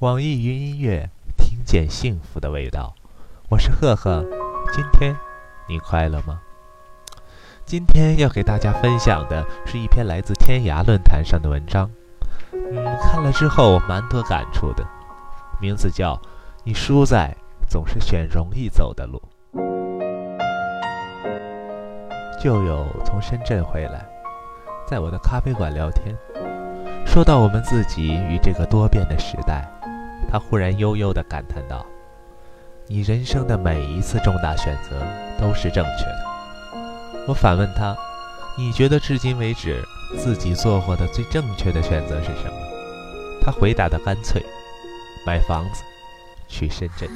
网易云音乐，听见幸福的味道。我是赫赫，今天你快乐吗？今天要给大家分享的是一篇来自天涯论坛上的文章。嗯，看了之后蛮多感触的，名字叫《你输在总是选容易走的路》。旧友从深圳回来，在我的咖啡馆聊天，说到我们自己与这个多变的时代，他忽然悠悠地感叹道：“你人生的每一次重大选择都是正确的。”我反问他：“你觉得至今为止自己做过的最正确的选择是什么？”他回答的干脆：“买房子，去深圳。”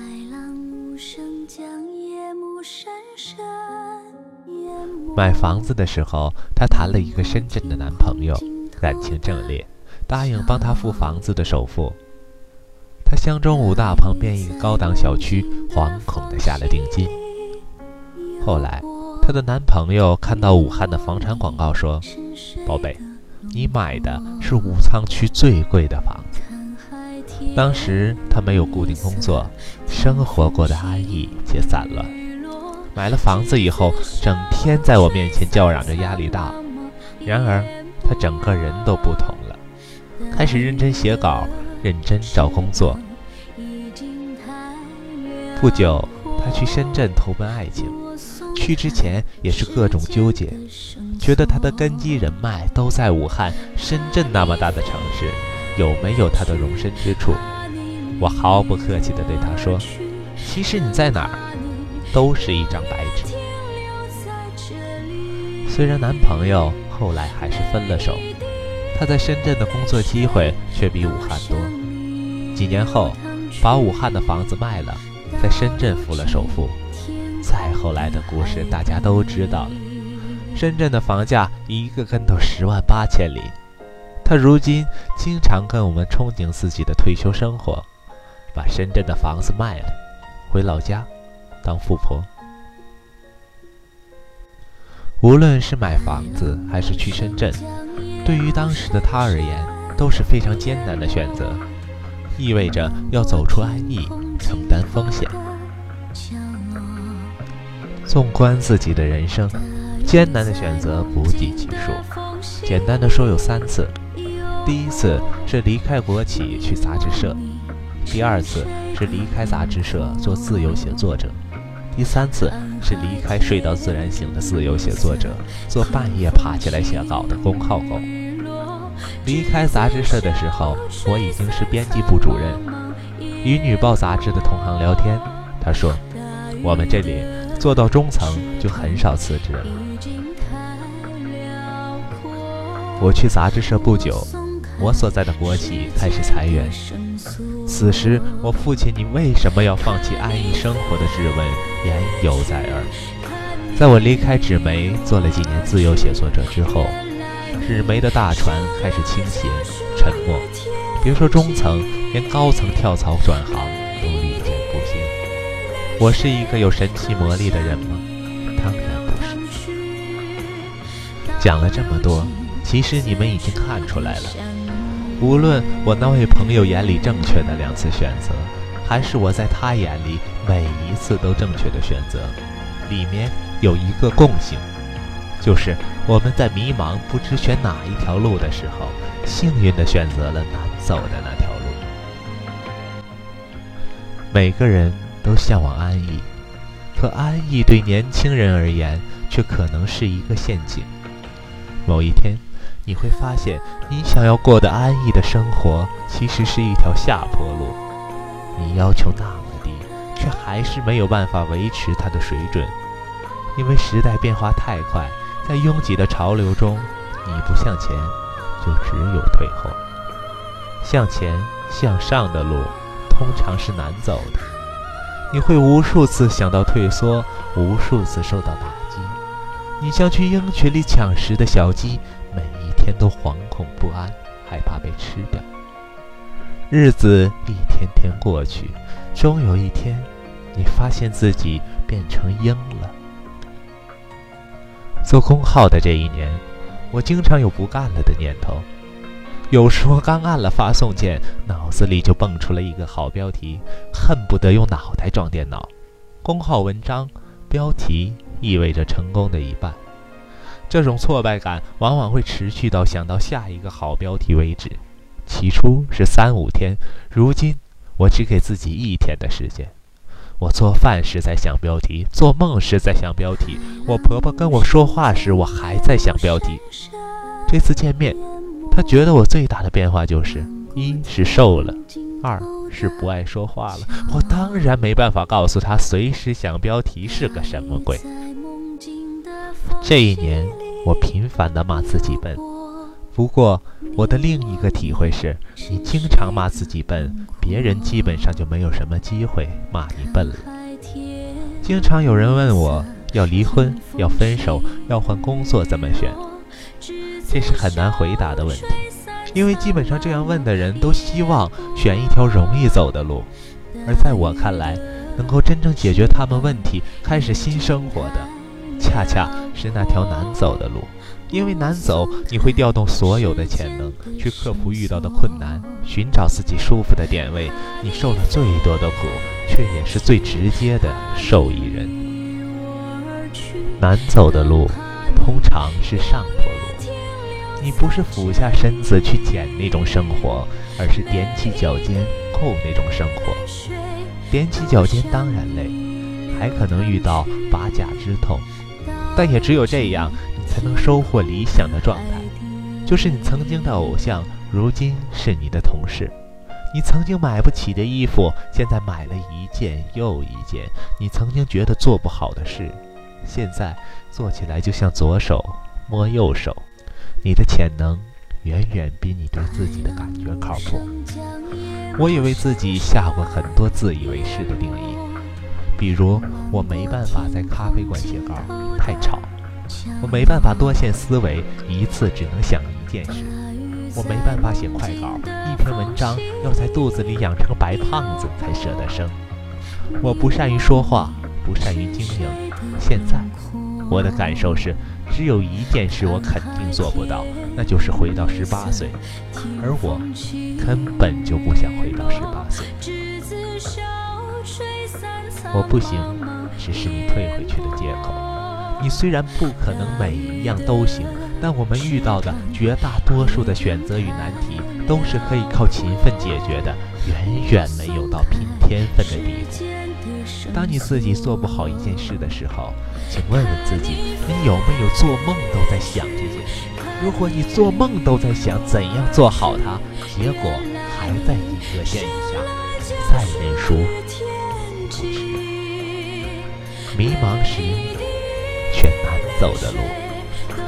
买房子的时候，她谈了一个深圳的男朋友，感情正烈，答应帮她付房子的首付。她相中武大旁边一个高档小区，惶恐地下了定金。后来，她的男朋友看到武汉的房产广告，说：“宝贝，你买的是武昌区最贵的房子。”当时她没有固定工作，生活过得安逸且散乱。买了房子以后，整天在我面前叫嚷着压力大。然而，他整个人都不同了，开始认真写稿，认真找工作。不久，他去深圳投奔爱情。去之前也是各种纠结，觉得他的根基人脉都在武汉、深圳那么大的城市，有没有他的容身之处？我毫不客气地对他说：“其实你在哪儿？”都是一张白纸。虽然男朋友后来还是分了手，他在深圳的工作机会却比武汉多。几年后，把武汉的房子卖了，在深圳付了首付。再后来的故事大家都知道了。深圳的房价一个跟头十万八千里，他如今经常跟我们憧憬自己的退休生活，把深圳的房子卖了，回老家。当富婆，无论是买房子还是去深圳，对于当时的他而言都是非常艰难的选择，意味着要走出安逸，承担风险。纵观自己的人生，艰难的选择不计其数。简单的说，有三次：第一次是离开国企去杂志社；第二次是离开杂志社做自由写作者。第三次是离开睡到自然醒的自由写作者，做半夜爬起来写稿的公号狗。离开杂志社的时候，我已经是编辑部主任。与女报杂志的同行聊天，他说：“我们这里做到中层就很少辞职了。”我去杂志社不久，我所在的国企开始裁员。此时，我父亲“你为什么要放弃安逸生活”的质问言犹在耳。在我离开纸媒，做了几年自由写作者之后，纸媒的大船开始倾斜、沉没。别说中层，连高层跳槽转行都屡见不鲜。我是一个有神奇魔力的人吗？当然不是。讲了这么多，其实你们已经看出来了。无论我那位朋友眼里正确的两次选择，还是我在他眼里每一次都正确的选择，里面有一个共性，就是我们在迷茫不知选哪一条路的时候，幸运的选择了难走的那条路。每个人都向往安逸，可安逸对年轻人而言，却可能是一个陷阱。某一天。你会发现，你想要过得安逸的生活，其实是一条下坡路。你要求那么低，却还是没有办法维持它的水准，因为时代变化太快，在拥挤的潮流中，你不向前，就只有退后。向前向上的路，通常是难走的。你会无数次想到退缩，无数次受到打击。你像去鹰群里抢食的小鸡。每一天都惶恐不安，害怕被吃掉。日子一天天过去，终有一天，你发现自己变成鹰了。做公号的这一年，我经常有不干了的念头。有时候刚按了发送键，脑子里就蹦出了一个好标题，恨不得用脑袋撞电脑。公号文章标题意味着成功的一半。这种挫败感往往会持续到想到下一个好标题为止。起初是三五天，如今我只给自己一天的时间。我做饭时在想标题，做梦时在想标题，我婆婆跟我说话时我还在想标题。这次见面，她觉得我最大的变化就是：一是瘦了，二是不爱说话了。我当然没办法告诉她，随时想标题是个什么鬼。这一年，我频繁地骂自己笨。不过，我的另一个体会是，你经常骂自己笨，别人基本上就没有什么机会骂你笨了。经常有人问我要离婚、要分手、要换工作怎么选，这是很难回答的问题，因为基本上这样问的人都希望选一条容易走的路，而在我看来，能够真正解决他们问题、开始新生活的。恰恰是那条难走的路，因为难走，你会调动所有的潜能去克服遇到的困难，寻找自己舒服的点位。你受了最多的苦，却也是最直接的受益人。难走的路，通常是上坡路。你不是俯下身子去捡那种生活，而是踮起脚尖扣那种生活。踮起脚尖当然累，还可能遇到拔甲之痛。但也只有这样，你才能收获理想的状态，就是你曾经的偶像，如今是你的同事；你曾经买不起的衣服，现在买了一件又一件；你曾经觉得做不好的事，现在做起来就像左手摸右手。你的潜能远远比你对自己的感觉靠谱。我也为自己下过很多自以为是的定义。比如，我没办法在咖啡馆写稿，太吵；我没办法多线思维，一次只能想一件事；我没办法写快稿，一篇文章要在肚子里养成白胖子才舍得生；我不善于说话，不善于经营。现在，我的感受是，只有一件事我肯定做不到，那就是回到十八岁，而我根本就不想回到十八岁。我不行，只是你退回去的借口。你虽然不可能每一样都行，但我们遇到的绝大多数的选择与难题，都是可以靠勤奋解决的，远远没有到拼天分的地步。当你自己做不好一件事的时候，请问问自己，你有没有做梦都在想这件事？如果你做梦都在想怎样做好它，结果还在一个线以下，再认输。迷茫时走的路，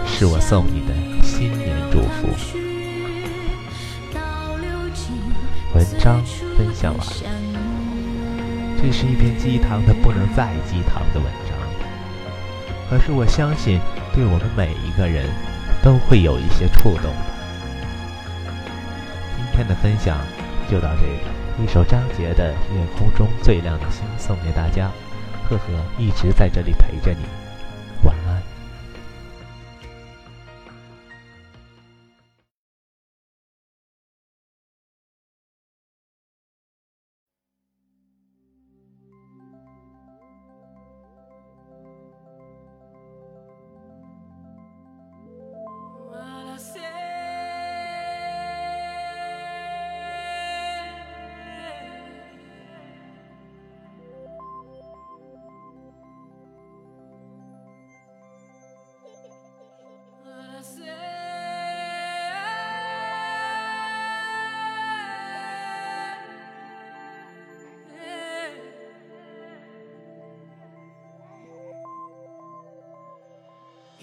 是我送你的新年祝福。文章分享完了，这是一篇鸡汤的不能再鸡汤的文章，可是我相信，对我们每一个人都会有一些触动。今天的分享就到这里，一首张杰的《夜空中最亮的星》送给大家。赫赫一直在这里陪着你。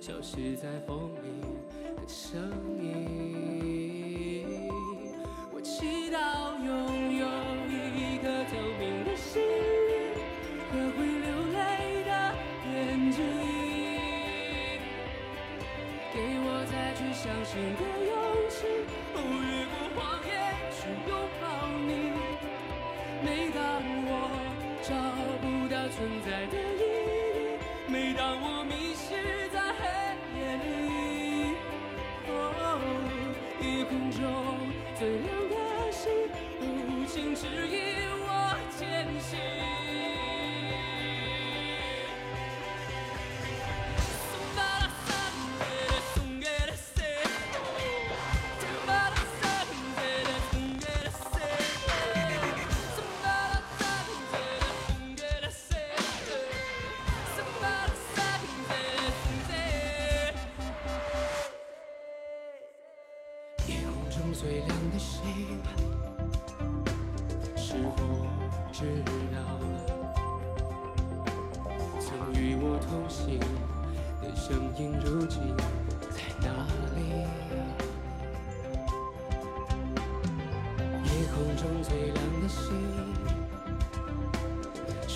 消失在风里的？声音。我祈祷拥有一颗透明的心和会流泪的眼睛，给我再去相信的勇气，越过谎言去拥抱你。每当我找不到存在的意义，每当我空中最亮的星，无情指引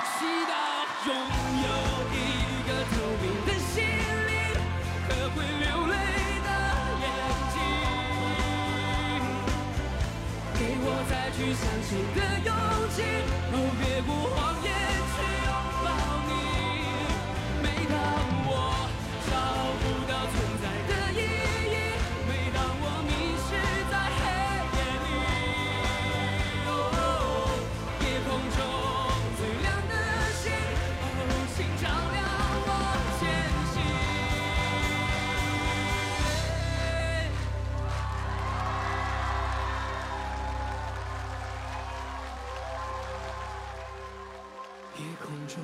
祈祷拥有一个透明的心灵和会流泪的眼睛，给我再去相信的勇气，哦，别过谎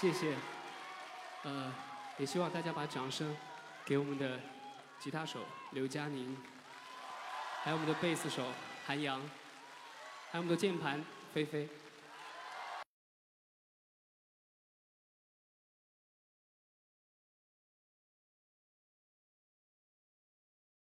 谢谢，呃，也希望大家把掌声给我们的吉他手刘佳宁，还有我们的贝斯手韩阳，还有我们的键盘菲菲。